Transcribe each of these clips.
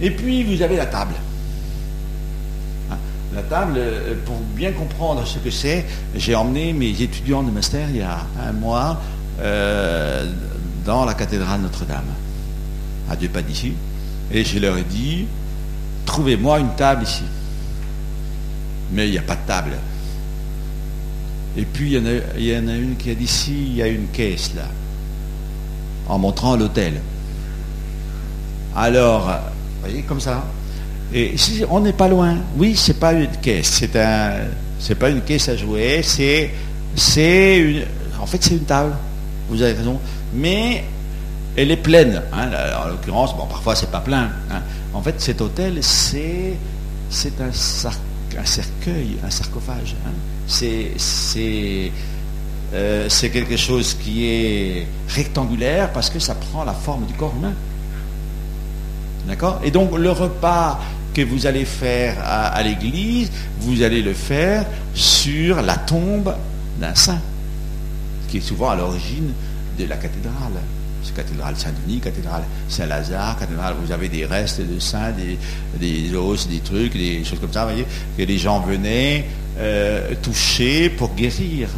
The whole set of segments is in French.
Et puis vous avez la table. Hein, La table, euh, pour bien comprendre ce que c'est, j'ai emmené mes étudiants de master il y a un mois euh, dans la cathédrale Notre-Dame, à deux pas d'ici, et je leur ai dit, trouvez-moi une table ici. Mais il n'y a pas de table. Et puis il y, il y en a une qui a dit, si, il y a une caisse là, en montrant l'hôtel. Alors, vous voyez, comme ça. Et si on n'est pas loin, oui, c'est pas une caisse, c'est un, c'est pas une caisse à jouer, c'est, c'est une, en fait, c'est une table. Vous avez raison, mais elle est pleine. hein. En l'occurrence, bon, parfois c'est pas plein. hein. En fait, cet hôtel, c'est, c'est un, un cercueil, un sarcophage. hein. C'est, c'est, euh, c'est quelque chose qui est rectangulaire parce que ça prend la forme du corps humain. D'accord Et donc le repas que vous allez faire à, l'église, vous allez le faire sur la tombe d'un saint, qui est souvent à l'origine de la cathédrale. C'est cathédrale Saint-Denis, cathédrale Saint-Lazare, cathédrale, vous avez des restes de saints, des, des os, des trucs, des choses comme ça, vous voyez, que les gens venaient euh, toucher pour guérir.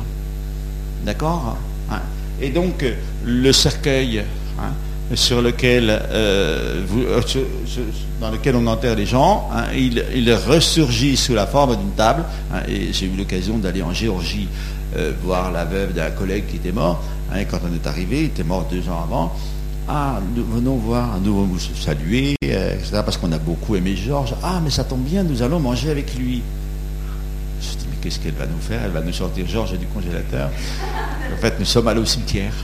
D'accord Hein Et donc, euh, le cercueil hein, sur lequel, euh, euh, dans lequel on enterre les gens, hein, il, ressurgit sous la forme d'une table. hein, et j'ai eu l'occasion d'aller en Géorgie euh, voir la veuve d'un collègue qui était mort. hein, quand on est arrivé, il était mort deux ans avant. Ah, nous venons voir, nous vous saluer, etc., parce qu'on a beaucoup aimé Georges. Ah, mais ça tombe bien, nous allons manger avec lui. Je me dit, mais qu'est-ce qu'elle va nous faire? Elle va nous sortir Georges du congélateur. En fait, nous sommes allés au cimetière.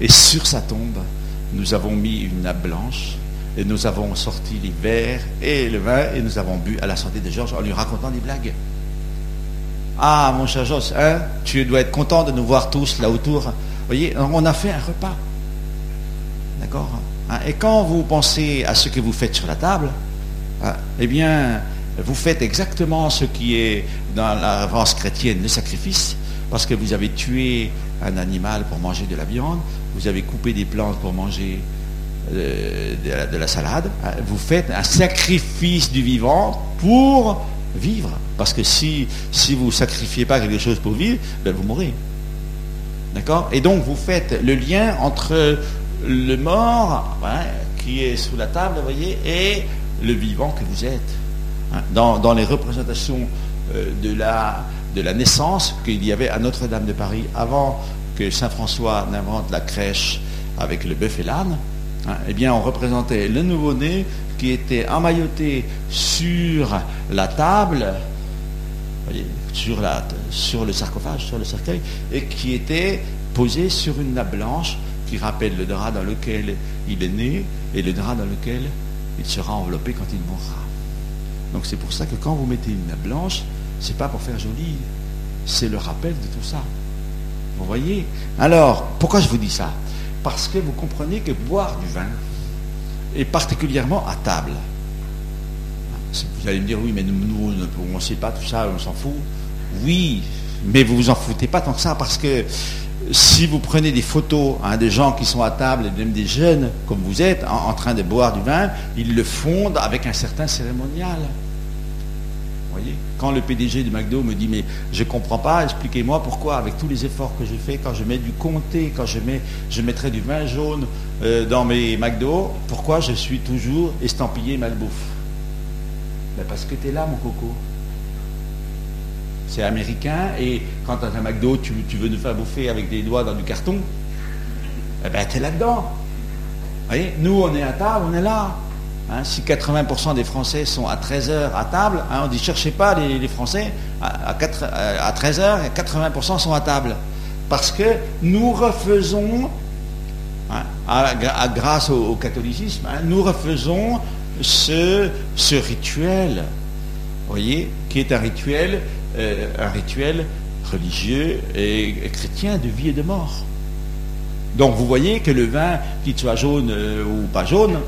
Et sur sa tombe, nous avons mis une nappe blanche. Et nous avons sorti les verres et le vin. Et nous avons bu à la santé de Georges en lui racontant des blagues. Ah, mon cher Georges, hein, tu dois être content de nous voir tous là autour. Vous voyez, on a fait un repas. D'accord Hein, Et quand vous pensez à ce que vous faites sur la table, hein, eh bien, vous faites exactement ce qui est dans la avance chrétienne, le sacrifice, parce que vous avez tué un animal pour manger de la viande, vous avez coupé des plantes pour manger euh, de, la, de la salade, vous faites un sacrifice du vivant pour vivre. Parce que si, si vous ne sacrifiez pas quelque chose pour vivre, ben vous mourrez. D'accord? Et donc vous faites le lien entre le mort hein, qui est sous la table, vous voyez, et le vivant que vous êtes. Hein, Dans, dans les représentations euh, de, la, de la naissance qu'il y avait à Notre-Dame de Paris avant que Saint François n'invente la crèche avec le bœuf et l'âne, hein, eh bien on représentait le nouveau-né qui était emmailloté sur la table, sur le sarcophage, sur le cercueil, et qui était posé sur une nappe blanche qui rappelle le drap dans lequel il est né et le drap dans lequel il sera enveloppé quand il mourra. Donc c'est pour ça que quand vous mettez une nappe blanche, c'est pas pour faire joli, c'est le rappel de tout ça. Vous voyez Alors, pourquoi je vous dis ça? Parce que vous comprenez que boire du vin, et particulièrement à table, vous allez me dire, oui, mais nous, on ne sait pas tout ça, on s'en fout. Oui, mais vous vous en foutez pas tant que ça, parce que si vous prenez des photos hein, de gens qui sont à table, et même des jeunes comme vous êtes, en, en train de boire du vin, ils le font avec un certain cérémonial. Quand le PDG de McDo me dit, mais je ne comprends pas, expliquez-moi pourquoi, avec tous les efforts que je fais, quand je mets du comté, quand je, mets, je mettrai du vin jaune euh, dans mes McDo, pourquoi je suis toujours estampillé malbouffe? Ben Parce que tu es là, mon coco. C'est américain, et quand tu as un McDo, tu, veux nous faire bouffer avec des doigts dans du carton, eh ben, tu es là-dedans. Vous voyez Nous, on est à table, on est là. Hein, si 80% des Français sont à 13h à table, hein, on dit cherchez pas les, Français, à, à, 4, à 13h, 80% sont à table. Parce que nous refaisons, hein, à, grâce au, catholicisme, nous refaisons ce, ce rituel, voyez, qui est un rituel, euh, un rituel religieux et, et chrétien de vie et de mort. Donc vous voyez que le vin, qu'il soit jaune euh, ou pas jaune,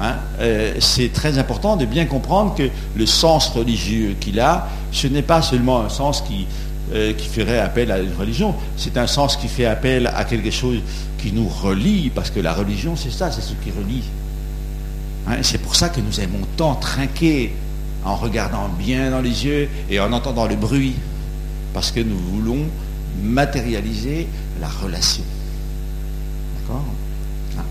Hein, euh, c'est très important de bien comprendre que le sens religieux qu'il a, ce n'est pas seulement un sens qui, euh, qui ferait appel à une religion, c'est un sens qui fait appel à quelque chose qui nous relie, parce que la religion, c'est ça, c'est ce qui relie. Hein, c'est pour ça que nous aimons tant trinquer en regardant bien dans les yeux et en entendant le bruit. Parce que nous voulons matérialiser la relation. D'accord? Ah,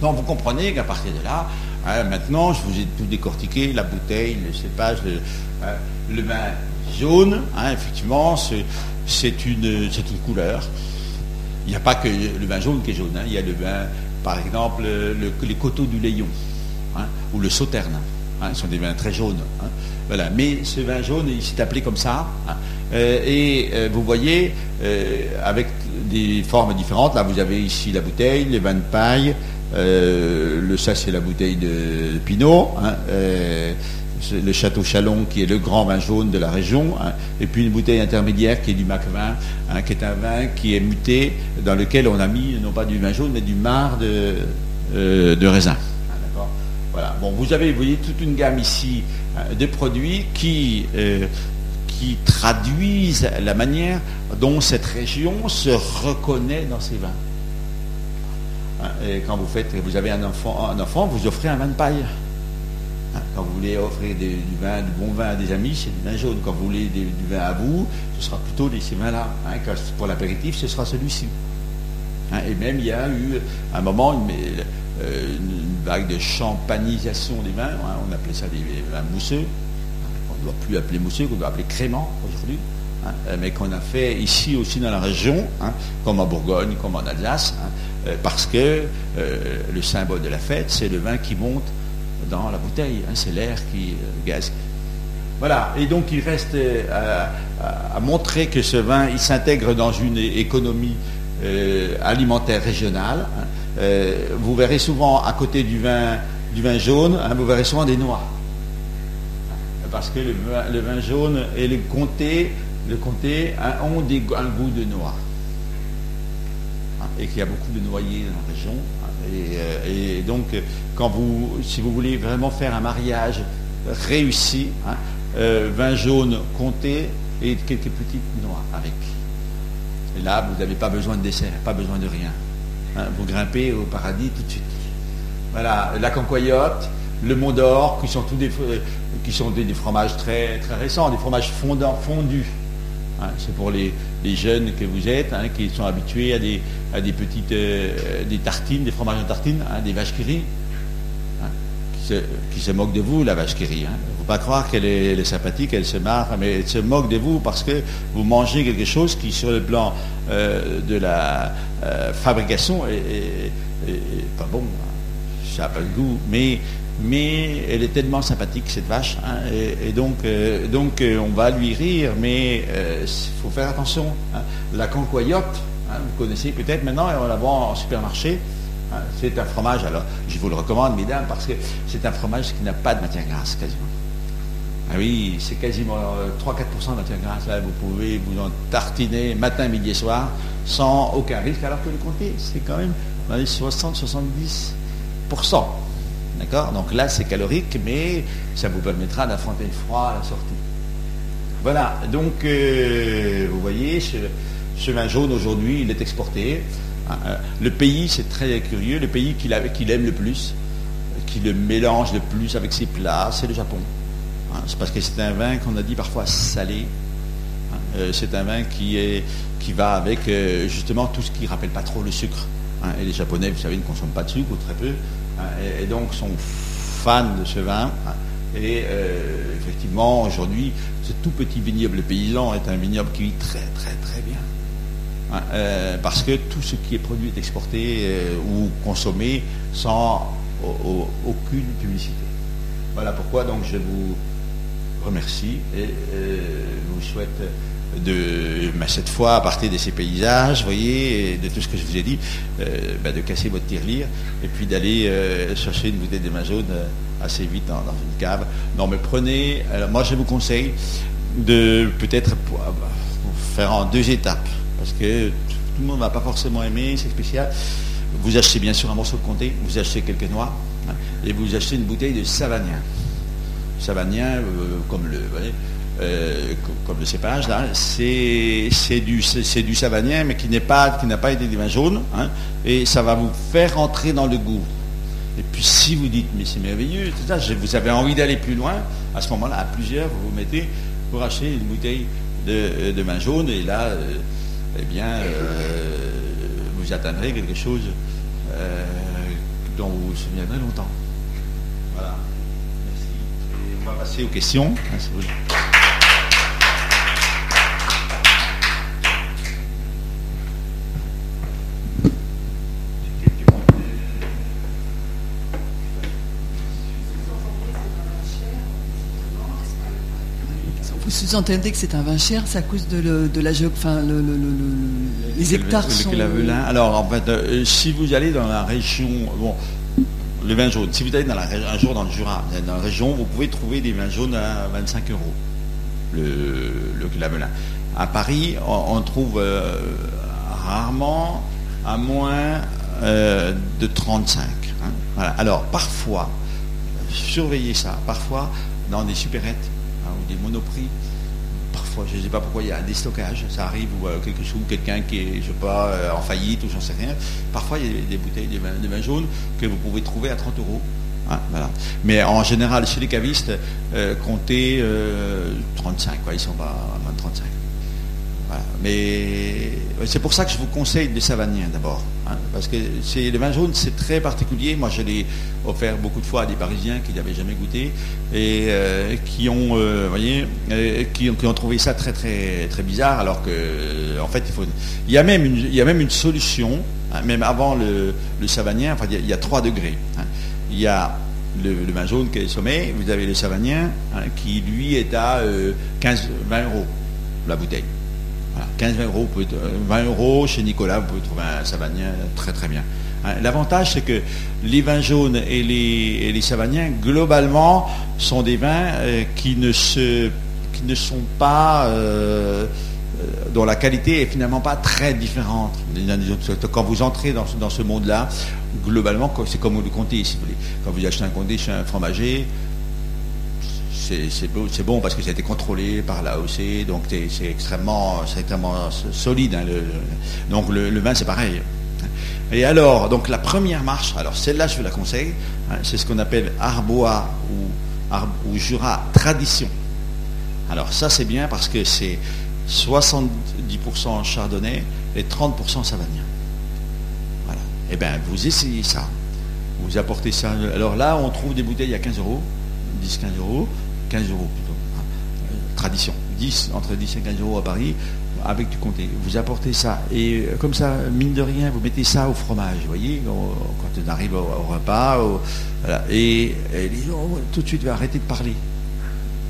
Donc vous comprenez qu'à partir de là, hein, maintenant je vous ai tout décortiqué, la bouteille, le cépage, le, hein, vin jaune, effectivement, c'est une, une couleur. Il n'y a pas que le vin jaune qui est jaune, il y a le vin, par exemple, les coteaux du Léon, ou le sauterne. Hein, ce sont des vins très jaunes. Hein. Voilà. Mais ce vin jaune, il s'est appelé comme ça. Hein. Euh, et euh, vous voyez, euh, avec des formes différentes, là vous avez ici la bouteille, les vins de paille, le, ça c'est la bouteille de, Pinot, le Château Chalon qui est le grand vin jaune de la région, et puis une bouteille intermédiaire qui est du Macvin, qui est un vin qui est muté, dans lequel on a mis non pas du vin jaune, mais du marc de, de raisin. Bon, vous avez, vous voyez, toute une gamme ici euh, de produits euh, qui traduisent la manière dont cette région se reconnaît dans ses vins. Hein, et quand vous faites, vous avez un enfant, un enfant, vous offrez un vin de paille. Hein, quand vous voulez offrir du vin, du bon vin à des amis, c'est du vin jaune. Quand vous voulez du, vin à vous, ce sera plutôt ces vins-là. Hein, pour l'apéritif, ce sera celui-ci. et même il y a eu un moment, une, euh, vague de champanisation des vins, on appelait ça des vins mousseux, on ne doit plus appeler mousseux, qu'on doit appeler crément aujourd'hui, euh, mais qu'on a fait ici aussi dans la région, comme en Bourgogne, comme en Alsace, parce que le symbole de la fête, c'est le vin qui monte dans la bouteille, c'est l'air qui gaz. Voilà, et donc il reste à, montrer que ce vin, il s'intègre dans une économie alimentaire régionale. Euh, vous verrez souvent à côté du vin, du vin jaune, hein, vous verrez souvent des noix. Parce que le, vin jaune et le comté, le comté hein, ont un goût de noix. Hein, et qu'il y a beaucoup de noyers dans la région. Euh, et, donc, quand vous, si vous voulez vraiment faire un mariage réussi, euh, vin jaune, comté et quelques petites noix avec. Et là, vous n'avez pas besoin de dessert, pas besoin de rien. Hein, vous grimpez au paradis tout de suite. Voilà, la cancoyote, le Mont d'Or, qui sont tous des, qui sont des, fromages très, très récents, des fromages fondants, fondus. Hein, c'est pour les, jeunes que vous êtes, hein, qui sont habitués à des, à des petites euh, des tartines, des fromages en tartines, des vaches qui rient, qui, se, moquent de vous, la vache qui rit. Il ne faut pas croire qu'elle est, sympathique, elle se marre, mais elle se moque de vous parce que vous mangez quelque chose qui, sur le plan euh, de la euh, fabrication, est, pas bon. Ça n'a pas le goût, mais, mais elle est tellement sympathique, cette vache. Hein, et, donc, euh, donc on va lui rire, mais il faut faire attention. Hein. La concoyote, hein, vous connaissez peut-être maintenant, on la vend en supermarché. C'est un fromage, alors je vous le recommande, mesdames, parce que c'est un fromage qui n'a pas de matière grasse, quasiment. Ah oui, c'est quasiment 3-4% euh, de matière grasse. Là, vous pouvez vous en tartiner matin, midi et soir sans aucun risque, alors que le comté, c'est quand même dans les 60-70%. D'accord Donc là, c'est calorique, mais ça vous permettra d'affronter le froid à la sortie. Voilà, donc euh, vous voyez, ce vin jaune aujourd'hui, il est exporté. Hein, euh, le pays, c'est très curieux, le pays qu'il aime le plus, qui le mélange le plus avec ses plats, c'est le Japon. Hein, c'est parce que c'est un vin qu'on a dit parfois salé. Hein, euh, c'est un vin qui, va avec euh, justement tout ce qui ne rappelle pas trop le sucre. et les Japonais, vous savez, ne consomment pas de sucre ou très peu. Et, donc sont fans de ce vin. et effectivement, aujourd'hui, ce tout petit vignoble paysan est un vignoble qui vit très très très bien. Hein, euh, parce que tout ce qui est produit est exporté euh, ou consommé sans aucune publicité. Voilà pourquoi donc je vous remercie et euh, vous souhaite de, ben, cette fois, à partir de ces paysages, voyez, de tout ce que je vous ai dit, ben, de casser votre tirelire et puis d'aller chercher une bouteille de jaune assez vite dans, une cave. Non, mais prenez, alors moi je vous conseille de peut-être faire en deux étapes parce que tout le monde ne va pas forcément aimer, c'est spécial. Vous achetez bien sûr un morceau de comté, vous achetez quelques noix, hein, et vous achetez une bouteille de savagnin. Savagnin, euh, comme le, euh, comme le cépage, là, c'est, du, c'est du savagnin, mais qui, n'est pas, qui n'a pas été du vin jaune, hein, et ça va vous faire entrer dans le goût. Et puis si vous dites, mais c'est merveilleux, ça, vous avez envie d'aller plus loin, à ce moment-là, à plusieurs, vous vous mettez pour acheter une bouteille de, de vin jaune, et là, eh bien, vous atteindrez quelque chose dont vous vous souviendrez longtemps. Voilà. Merci. on va passer aux questions. Sous-entendez que c'est un vin cher, c'est à cause de, la enfin, les hectares sont... Alors, en fait, euh, si vous allez dans la région, bon, le vin jaune, si vous allez dans la, un jour dans le Jura, dans la région, vous pouvez trouver des vins jaunes à 25 euros, le, le À Paris, on, trouve euh, rarement à moins euh, de 35. Hein. Alors, parfois, surveillez ça, parfois, dans des supérettes, Hein, ou des monoprix. Parfois, je ne sais pas pourquoi il y a un déstockage, ça arrive, ou euh, quelque chose, quelqu'un qui est, je sais pas, euh, en faillite, ou j'en sais rien. Parfois, il y a des bouteilles de vin, jaune que vous pouvez trouver à 30 euros. Hein. Mais en général, chez les cavistes, euh, comptez 35, quoi, ils sont à moins de 35. Mais c'est pour ça que je vous conseille des savaniens d'abord. Hein, parce que le vin jaune, c'est très particulier. Moi, je l'ai offert beaucoup de fois à des Parisiens qui n'avaient jamais goûté et euh, qui, ont, euh, euh, qui, ont trouvé ça très, très, très bizarre. Alors que, en fait, il, y, a même une, il y a même une solution, hein, même avant le, le. Enfin, il y, a, trois degrés. Hein. Il y a le, vin jaune qui est le sommet, vous avez le savanien qui, lui, est à 15, 20 euros la bouteille. 15-20 euros, 20 euros chez Nicolas, vous pouvez trouver un savagnin très très bien. Hein, l'avantage, c'est que les vins jaunes et les, les savagniens, globalement, sont des vins euh, qui, ne se, qui ne sont pas, euh, euh, dont la qualité est finalement pas très différente. Quand vous entrez dans, dans ce monde-là, globalement, c'est comme le comté, si vous voulez. Quand vous achetez un comté chez un fromager, c'est bon parce que ça a été contrôlé par l'AOC, donc c'est extrêmement, extrêmement solide. Hein, donc le, vin, c'est pareil. Et alors, donc la première marche, alors celle-là, je vous la conseille, hein, c'est ce qu'on appelle Arbois ou, Jura Tradition. Alors ça, c'est bien parce que c'est 70% Chardonnay et 30% Savagnin. Voilà. Eh bien, vous essayez ça. Vous apportez ça. Alors là, on trouve des bouteilles à 15 euros, 10-15 euros. 15 euros plutôt. Hein. Euh, tradition. 10, entre 10 et 15 euros à Paris, avec du comté. Vous apportez ça. Et euh, comme ça, mine de rien, vous mettez ça au fromage, vous voyez, quand on arrive au, repas. et, gens, tout de suite, va arrêter de parler.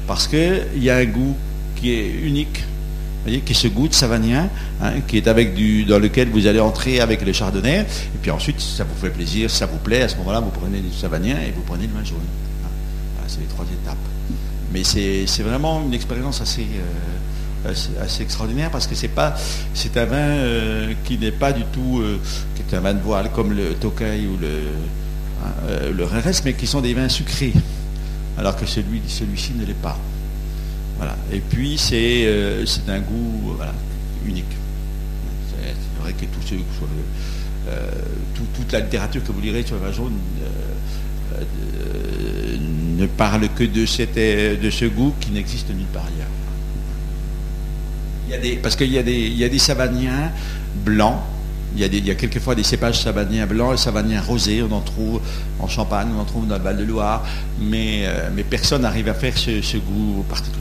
Parce qu'il y a un goût qui est unique. Vous voyez, qui est ce goût de savanien, hein, qui est avec du, dans lequel vous allez entrer avec le chardonnay, et puis ensuite, ça vous fait plaisir, ça vous plaît, à ce moment-là, vous prenez du savanien et vous prenez le vin jaune. Voilà, c'est les trois étapes. Mais c'est vraiment une expérience assez, euh, assez, extraordinaire parce que c'est pas c'est un vin euh, qui n'est pas du tout euh, qui est un vin de voile comme le Tokai ou le hein, le mais qui sont des vins sucrés, alors que celui celui-ci ne l'est pas. Voilà. Et puis c'est un goût unique. C'est vrai que toute la littérature que vous lirez sur le vin jaune ne parle que de, de ce goût qui n'existe nulle part ailleurs. Parce qu'il y, a des, savaniens blancs, il y, a quelquefois des cépages savaniens blancs et savaniens rosés, on en trouve en Champagne, on en trouve dans le Val-de-Loire, mais, euh, mais personne n'arrive à faire ce goût particulier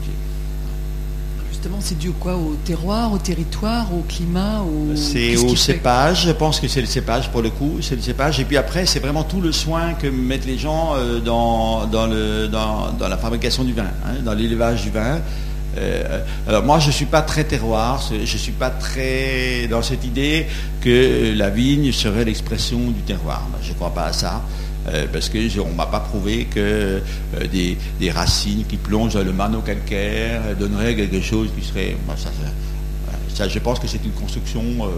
justement, c'est dû quoi? Au terroir, au territoire, au climat C'est au cépage, je pense que c'est le cépage pour le coup, c'est le cépage. Et puis après, c'est vraiment tout le soin que mettent les gens euh, dans, dans, le, dans, la fabrication du vin, hein, dans l'élevage du vin. Euh, alors moi, je ne suis pas très terroir, je ne suis pas très dans cette idée que la vigne serait l'expression du terroir. Je ne crois pas à ça. Euh, parce qu'on ne m'a pas prouvé que euh, des, racines qui plongent dans le mano calcaire donneraient quelque chose qui serait... je pense que c'est une construction. euh,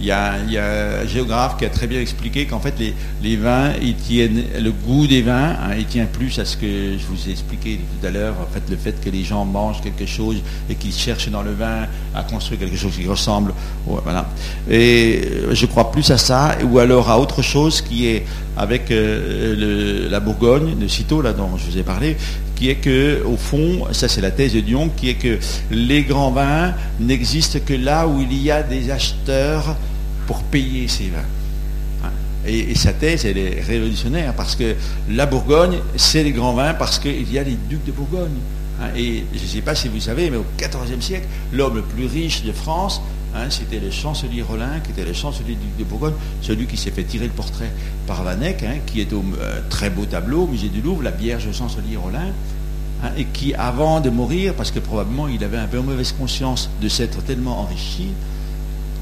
Il y, a, un géographe qui a très bien expliqué qu'en fait, les, vins, le goût des vins, hein, il tient plus à ce que je vous ai expliqué tout à l'heure, en fait, le fait que les gens mangent quelque chose et qu'ils cherchent dans le vin à construire quelque chose qui ressemble. Voilà. Et euh, je crois plus à ça, ou alors à autre chose qui est avec euh, la Bourgogne, de Citeaux, là dont je vous ai parlé, qui est que, au fond, ça c'est la thèse de Dion, qui est que les grands vins n'existent que là où il y a des acheteurs pour payer ces vins. Hein. Et, sa thèse, elle est révolutionnaire, parce que la Bourgogne, c'est les grands vins, parce qu'il y a les ducs de Bourgogne. Hein. Et je ne sais pas si vous savez, mais au XIVe siècle, l'homme le plus riche de France, hein, c'était le chancelier Rollin, qui était le chancelier du duc de Bourgogne, celui qui s'est fait tirer le portrait par hein, qui est au euh, très beau tableau au musée du Louvre, la Vierge chancelier Rollin, hein, et qui, avant de mourir, parce que probablement il avait un peu mauvaise conscience de s'être tellement enrichi,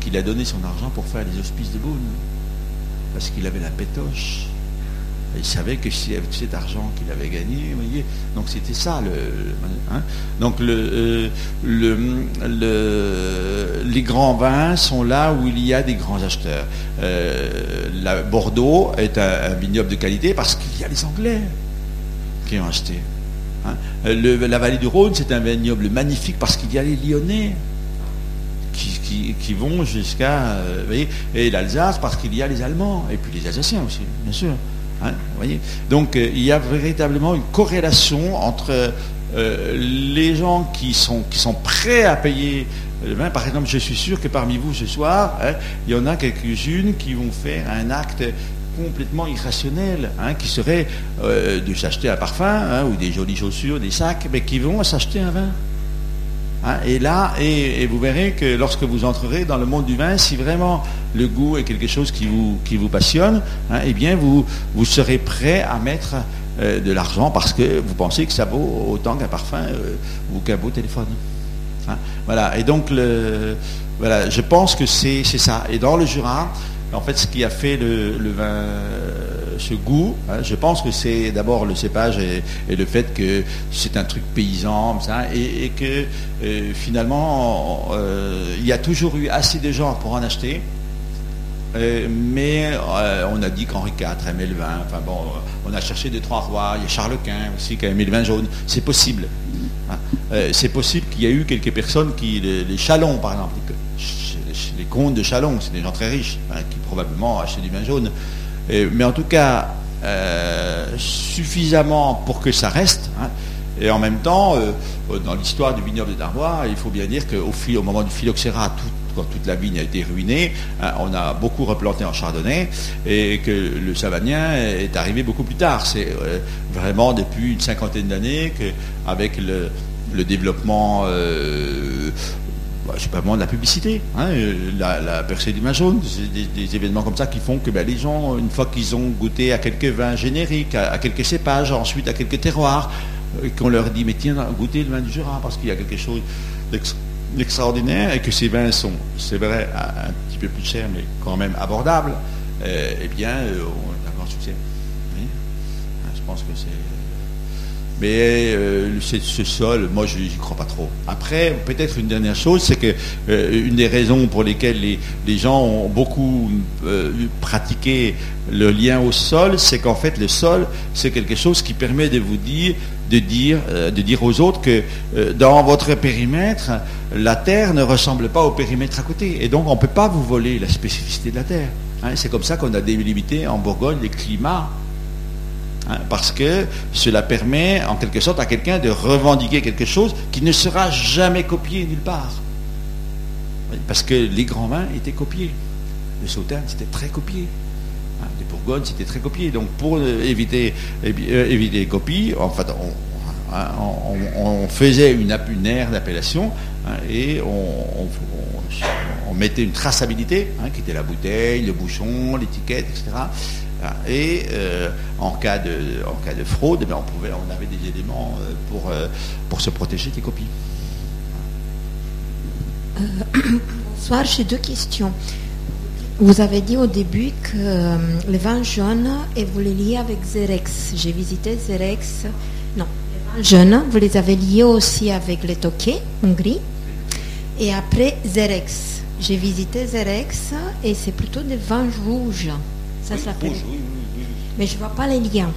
qu'il a donné son argent pour faire les hospices de Beaune, parce qu'il avait la pétoche. Il savait que si avec cet argent qu'il avait gagné, voyez, donc c'était ça le, hein. donc euh, le- le- les grands vins sont là où il y a des grands acheteurs. Euh, la Bordeaux est un vignoble de qualité parce qu'il y a les Anglais qui ont acheté. Hein. Le- la vallée du Rhône, c'est un vignoble magnifique parce qu'il y a les Lyonnais qui, vont jusqu'à. euh, et l'Alsace parce qu'il y a les Allemands, et puis les Alsaciens aussi, bien sûr. hein. Donc euh, il y a véritablement une corrélation entre euh, les gens qui sont, qui sont prêts à payer le vin. Par exemple, je suis sûr que parmi vous ce soir, hein, il y en a quelques-unes qui vont faire un acte complètement irrationnel, hein, qui serait euh, de s'acheter un parfum hein, ou des jolies chaussures, des sacs, mais qui vont s'acheter un vin. Hein, et là, et, vous verrez que lorsque vous entrerez dans le monde du vin, si vraiment le goût est quelque chose qui vous, passionne, hein, eh bien vous, serez prêt à mettre euh, de l'argent parce que vous pensez que ça vaut autant qu'un parfum euh, ou qu'un beau téléphone. Voilà, et donc voilà, je pense que c'est ça. Et dans le Jura, en fait, ce qui a fait le, vin, euh, ce goût, hein, je pense que c'est d'abord le cépage et, le fait que c'est un truc paysan, ça, et, que euh, finalement, euh, il y a toujours eu assez de gens pour en acheter. Mais on a dit qu'Henri IV aimait le vin. Enfin bon, on a cherché deux, trois rois. Il y a Charles Quint aussi qui a aimé le vin jaune. C'est possible. Hein. C'est possible qu'il y ait eu quelques personnes qui, les, Chalons par exemple, comtes de Chalon, c'est des gens très riches, hein, qui probablement achetaient du vin jaune. Mais en tout cas, euh, suffisamment pour que ça reste. hein. Et en même temps, euh, dans l'histoire du vignoble de Darbois, il faut bien dire qu'au au moment du phylloxéra, quand toute la vigne a été ruinée, hein, on a beaucoup replanté en chardonnay et que le savagnin est arrivé beaucoup plus tard. C'est euh, vraiment depuis une cinquantaine d'années qu'avec le, le développement bah, sais pas moi, de la publicité, hein, euh, la, percée du jaune, c'est des, événements comme ça qui font que ben, les gens, une fois qu'ils ont goûté à quelques vins génériques, à, quelques cépages, ensuite à quelques terroirs, euh, qu'on leur dit mais tiens, goûtez le vin du Jura parce qu'il y a quelque chose d'ex- d'extraordinaire et que ces vins sont, c'est vrai, un, petit peu plus chers mais quand même abordables, euh, eh bien, on a un grand succès. Hein, Je pense que c'est. Mais euh, ce, sol, moi, je n'y crois pas trop. Après, peut-être une dernière chose, c'est que euh, une des raisons pour lesquelles les, gens ont beaucoup euh, pratiqué le lien au sol, c'est qu'en fait, le sol, c'est quelque chose qui permet de vous dire, de dire, de dire aux autres que dans votre périmètre, la terre ne ressemble pas au périmètre à côté, et donc on ne peut pas vous voler la spécificité de la terre. Hein, c'est comme ça qu'on a délimité en Bourgogne les climats Hein, parce que cela permet en quelque sorte à quelqu'un de revendiquer quelque chose qui ne sera jamais copié nulle part. Parce que les grands vins étaient copiés. Le Sauternes, c'était très copié. Hein, Les Bourgognes, c'était très copié. Donc pour euh, éviter, eh euh, éviter les copies, en fait, on, faisait une, aire d'appellation hein, et on mettait une traçabilité, hein, qui était la bouteille, le bouchon, l'étiquette, etc. Et euh, en, cas de, en cas de fraude, eh on, pouvait, on avait des éléments euh, pour, euh, pour se protéger des copies. Bonsoir, j'ai deux questions. Vous avez dit au début que euh, le vin jaune, et vous les liez avec Zerex. J'ai visité Zerex. Non, les vins jaunes, vous les avez liés aussi avec les toquets, Hongrie. Et après, Zerex. J'ai visité Zerex et c'est plutôt des vins rouges. Ça s'appelle. Rouge, oui, oui, oui, oui. Mais je vois pas les liens.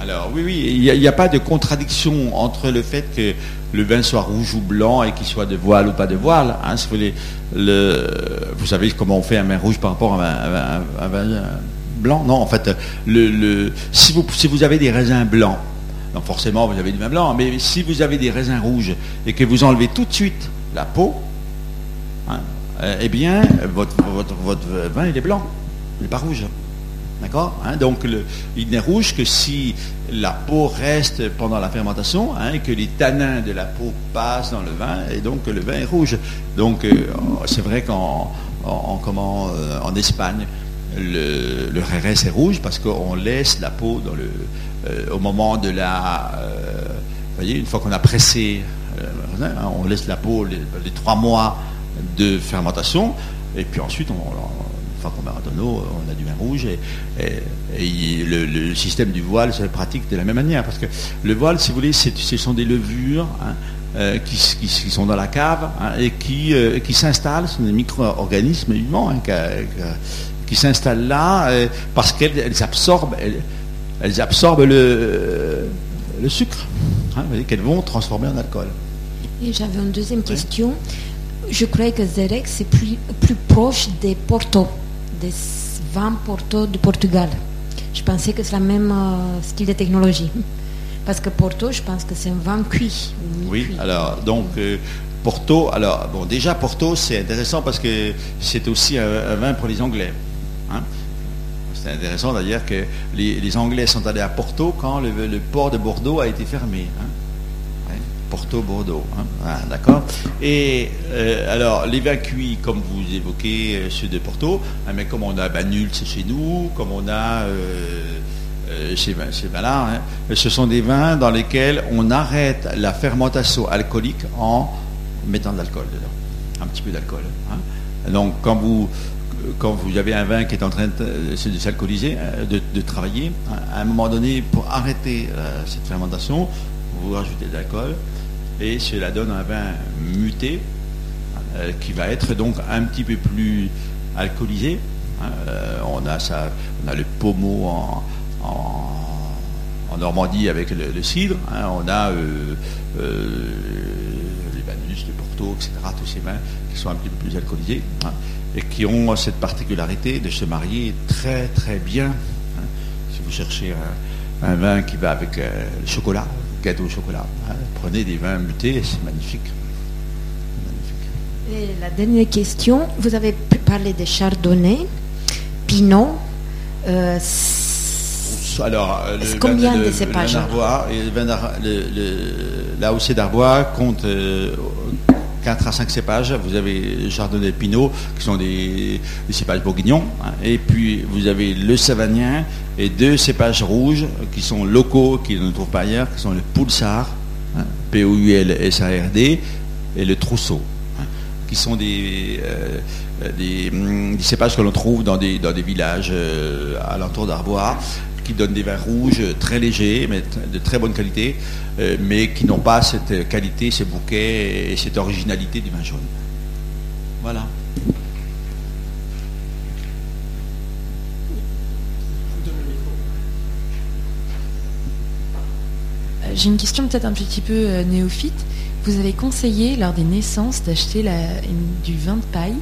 Alors oui, oui, il n'y a, pas de contradiction entre le fait que le vin soit rouge ou blanc et qu'il soit de voile ou pas de voile. hein. Si vous, voulez, le, vous savez comment on fait un vin rouge par rapport à un, vin blanc? Non, en fait, le, le- si, vous, si vous avez des raisins blancs, donc forcément vous avez du vin blanc, mais si vous avez des raisins rouges et que vous enlevez tout de suite la peau, hein, euh, eh bien, votre, votre, votre vin, il est blanc, il n'est pas rouge. D'accord Hein, Donc, il n'est rouge que si la peau reste pendant la fermentation hein, et que les tanins de la peau passent dans le vin et donc le vin est rouge. Donc, euh, c'est vrai qu'en euh, Espagne, le, le est rouge parce qu'on laisse la peau euh, au moment de la. vous voyez, une fois qu'on a pressé, hein, on laisse la peau les, trois mois de fermentation et puis ensuite, on, on a du vin rouge et, et- et il- le, le système du voile se pratique de la même manière parce que le voile, si vous voulez, c'est- ce sont des levures. hein, euh, qui, qui- qui sont dans la cave hein, et qui, euh, qui s'installent, ce sont des micro-organismes vivants hein, qui, s'installent là euh, parce qu'elles elles absorbent, elles, elles absorbent le, le sucre, hein, vous voyez, qu'elles vont transformer en alcool. Et j'avais une deuxième question. Je croyais que Zerex est plus, plus proche des Porto, des vins Porto du Portugal. Je pensais que c'est la même euh, style de technologie. Parce que Porto, je pense que c'est un vin cuit. ou Oui, alors donc euh, Porto, alors bon déjà Porto c'est intéressant parce que c'est aussi un, un vin pour les Anglais. hein. C'est intéressant d'ailleurs que les, les Anglais sont allés à Porto quand le, le port de Bordeaux a été fermé. hein. Ouais, Porto, Bordeaux, hein. Ah, d'accord. Et euh, alors les vins cuits, comme vous évoquez euh, ceux de Porto, hein, mais comme on a Banul, c'est chez nous, comme on a euh, chez, chez hein, ce sont des vins dans lesquels on arrête la fermentation alcoolique en mettant de l'alcool dedans, un petit peu d'alcool. Donc quand vous quand vous avez un vin qui est en train de, s'alcooliser, de, de travailler, à un moment donné, pour arrêter cette fermentation, vous rajoutez de l'alcool et cela donne un vin muté euh, qui va être donc un petit peu plus alcoolisé. hein. Euh, on a on a le pommeau en, en- Normandie avec le, cidre. hein. On a euh, les Banus, le Porto, etc. Tous ces vins qui sont un petit peu plus alcoolisés hein, et qui ont cette particularité de se marier très très bien. Si vous cherchez un, vin qui va avec le chocolat, gâteau au chocolat, hein, prenez des vins mutés, c'est magnifique. Magnifique. Et la dernière question, vous avez parlé de Chardonnay, Pinot. euh, Alors, euh, le combien vin de le- cépages le le d'Arbois compte euh, 4 à 5 cépages. Vous avez Chardonnay Pinot, qui sont des, cépages bourguignons. hein. et puis, vous avez le Savagnin et deux cépages rouges qui sont locaux, qui ne trouvent pas ailleurs, qui sont le Poulsard, hein, P-O-U-L-S-A-R-D, et le Trousseau, hein, qui sont des, euh, hum, des cépages que l'on trouve dans des, villages euh, alentours d'Arbois, qui donnent des vins rouges très légers, mais de très bonne qualité, euh, mais qui n'ont pas cette qualité, ce bouquet et cette originalité du vin jaune. Voilà. Euh, J'ai une question peut-être un petit peu euh, néophyte. Vous avez conseillé lors des naissances d'acheter du vin de paille.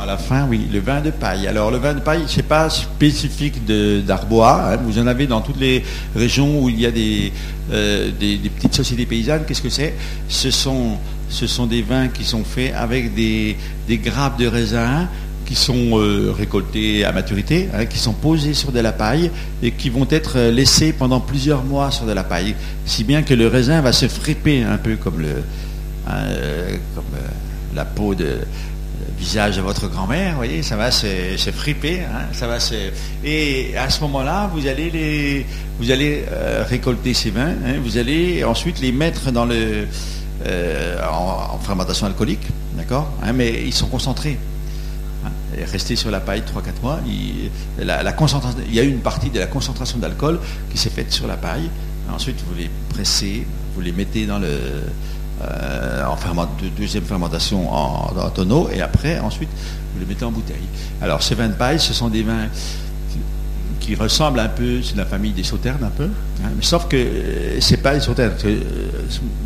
À la fin, oui, le vin de paille. Alors, le vin de paille, c'est pas spécifique d'Arbois. hein. Vous en avez dans toutes les régions où il y a des, euh, petites sociétés paysannes. Qu'est-ce que c'est? Ce sont, des vins qui sont faits avec des, grappes de raisin qui sont euh, récoltés à maturité, hein, qui sont posés sur de la paille et qui vont être laissés pendant plusieurs mois sur de la paille, si bien que le raisin va se friper un peu comme, euh, euh, la peau de visage de votre grand-mère, vous voyez, ça va se, se hein, ça va se... Et à ce moment-là, vous allez euh, récolter ces vins, hein, vous allez ensuite les mettre dans le, euh, en, en fermentation alcoolique, d'accord, hein, mais ils sont concentrés. rester sur la paille 3-4 mois, il y a une partie de la concentration d'alcool qui s'est faite sur la paille. Ensuite, vous les pressez, vous les mettez dans le, euh, en ferment- de- deuxième fermentation en, tonneau, et après, ensuite, vous les mettez en bouteille. Alors, ces vins de paille, ce sont des vins qui, ressemblent un peu, c'est la famille des sauternes un peu, hein, sauf que euh, c'est pas les sauternes. euh,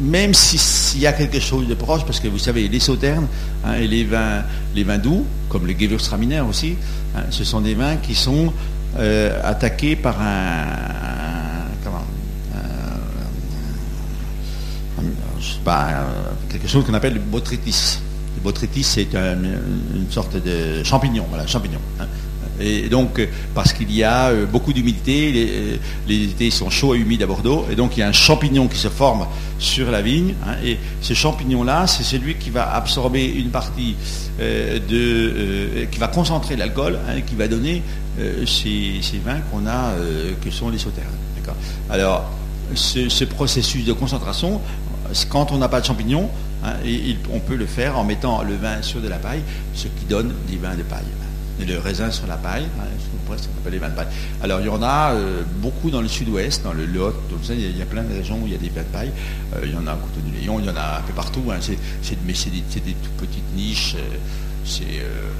même si- s'il y a quelque chose de proche, parce que vous savez, les sauternes hein, et les vins, les vins doux, comme le Gewürztraminer aussi, hein, ce sont des vins qui sont euh, attaqués par un- comment, un- quelque chose qu'on appelle le botrytis. Le botrytis, c'est un- une sorte de champignon, voilà, champignon. hein. Et donc, euh, parce qu'il y a euh, beaucoup d'humidité, les, euh, les étés sont chauds et humides à Bordeaux, et donc il y a un champignon qui se forme sur la vigne, hein, et ce champignon-là, c'est celui qui va absorber une partie euh, de, euh, qui va concentrer l'alcool, hein, qui va donner euh, ces, vins qu'on a, euh, que sont les sauternes. Alors, ce, ce processus de concentration, quand on n'a pas de champignons, hein, on peut le faire en mettant le vin sur de la paille, ce qui donne des vins de paille. Le raisin sur la paille, hein, ce qu'on appelle les vins de paille. Alors il y en a euh, beaucoup dans le sud-ouest, dans le Lot, il il y a plein de régions où il y a des vins de paille. Euh, il y en a à Cotonou-Léon, il y en a un peu partout. hein. C'est, mais c'est des, toutes petites niches. euh,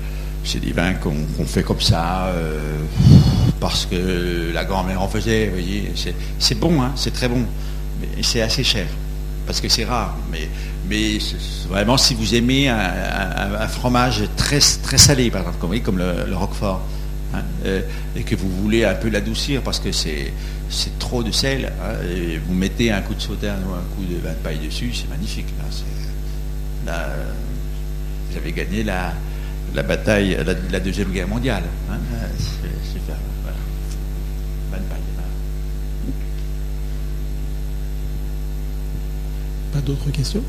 c'est, des vins qu'on, fait comme ça, parce que la grand-mère en faisait, vous voyez. C'est, c'est bon, hein, c'est très bon. Mais c'est assez cher parce que c'est rare. Mais, mais vraiment, si vous aimez un, fromage très, très salé, par exemple, comme, comme le, Roquefort, hein, euh, et que vous voulez un peu l'adoucir parce que c'est, trop de sel, hein, et vous mettez un coup de sauterne ou un coup de vin de paille dessus, c'est magnifique. euh, vous avez gagné la, la bataille, la, la Deuxième Guerre mondiale. hein, c'est super. voilà. Pas d'autres questions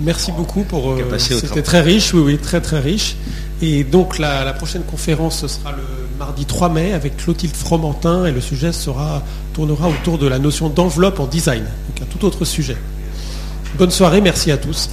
Merci beaucoup pour. euh, C'était très riche, oui, oui, très très riche. Et donc la, la prochaine conférence ce sera le mardi 3 mai avec Clotilde Fromentin et le sujet sera tournera autour de la notion d'enveloppe en design, donc un tout autre sujet. Bonne soirée, merci à tous.